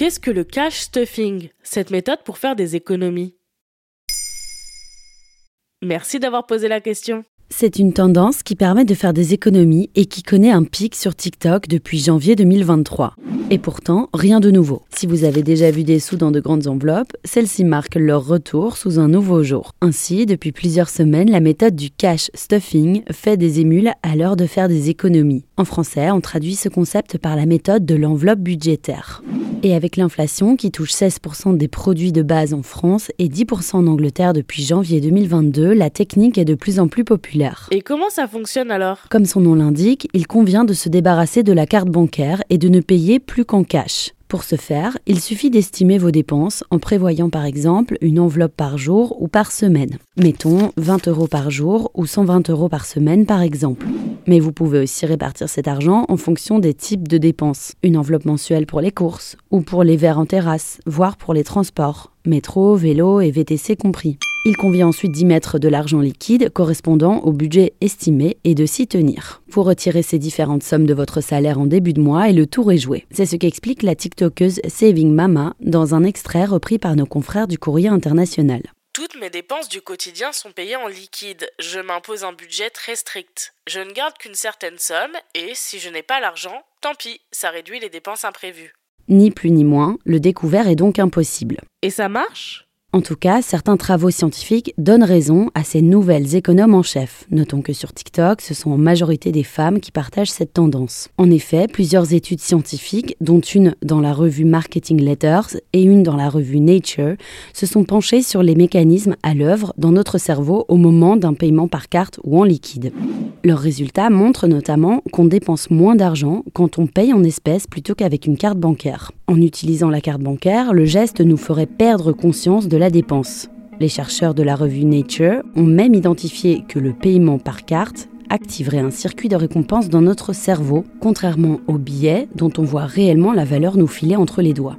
Qu'est-ce que le cash stuffing, cette méthode pour faire des économies Merci d'avoir posé la question. C'est une tendance qui permet de faire des économies et qui connaît un pic sur TikTok depuis janvier 2023. Et pourtant, rien de nouveau. Si vous avez déjà vu des sous dans de grandes enveloppes, celles-ci marquent leur retour sous un nouveau jour. Ainsi, depuis plusieurs semaines, la méthode du cash stuffing fait des émules à l'heure de faire des économies. En français, on traduit ce concept par la méthode de l'enveloppe budgétaire. Et avec l'inflation qui touche 16% des produits de base en France et 10% en Angleterre depuis janvier 2022, la technique est de plus en plus populaire. Et comment ça fonctionne alors? Comme son nom l'indique, il convient de se débarrasser de la carte bancaire et de ne payer plus qu'en cash. Pour ce faire, il suffit d'estimer vos dépenses en prévoyant par exemple une enveloppe par jour ou par semaine. Mettons 20 euros par jour ou 120 euros par semaine par exemple. Mais vous pouvez aussi répartir cet argent en fonction des types de dépenses. Une enveloppe mensuelle pour les courses ou pour les verres en terrasse, voire pour les transports, métro, vélo et VTC compris. Il convient ensuite d'y mettre de l'argent liquide correspondant au budget estimé et de s'y tenir. Vous retirez ces différentes sommes de votre salaire en début de mois et le tour est joué. C'est ce qu'explique la TikTokeuse Saving Mama dans un extrait repris par nos confrères du Courrier international. Toutes mes dépenses du quotidien sont payées en liquide. Je m'impose un budget très strict. Je ne garde qu'une certaine somme et si je n'ai pas l'argent, tant pis, ça réduit les dépenses imprévues. Ni plus ni moins, le découvert est donc impossible. Et ça marche? En tout cas, certains travaux scientifiques donnent raison à ces nouvelles économes en chef. Notons que sur TikTok, ce sont en majorité des femmes qui partagent cette tendance. En effet, plusieurs études scientifiques, dont une dans la revue Marketing Letters et une dans la revue Nature, se sont penchées sur les mécanismes à l'œuvre dans notre cerveau au moment d'un paiement par carte ou en liquide. Leurs résultats montrent notamment qu'on dépense moins d'argent quand on paye en espèces plutôt qu'avec une carte bancaire. En utilisant la carte bancaire, le geste nous ferait perdre conscience de la dépense. Les chercheurs de la revue Nature ont même identifié que le paiement par carte activerait un circuit de récompense dans notre cerveau, contrairement aux billets dont on voit réellement la valeur nous filer entre les doigts.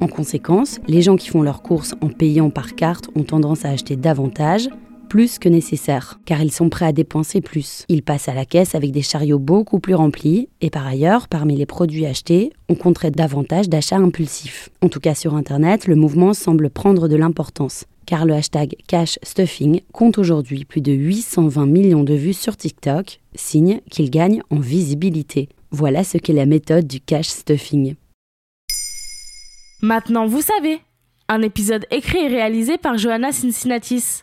En conséquence, les gens qui font leurs courses en payant par carte ont tendance à acheter davantage, plus que nécessaire, car ils sont prêts à dépenser plus. Ils passent à la caisse avec des chariots beaucoup plus remplis, et par ailleurs, parmi les produits achetés, on compterait davantage d'achats impulsifs. En tout cas sur Internet, le mouvement semble prendre de l'importance, car le hashtag cash stuffing compte aujourd'hui plus de 820 millions de vues sur TikTok, signe qu'il gagne en visibilité. Voilà ce qu'est la méthode du cash stuffing. Maintenant, vous savez. Un épisode écrit et réalisé par Johanna Cincinnatis.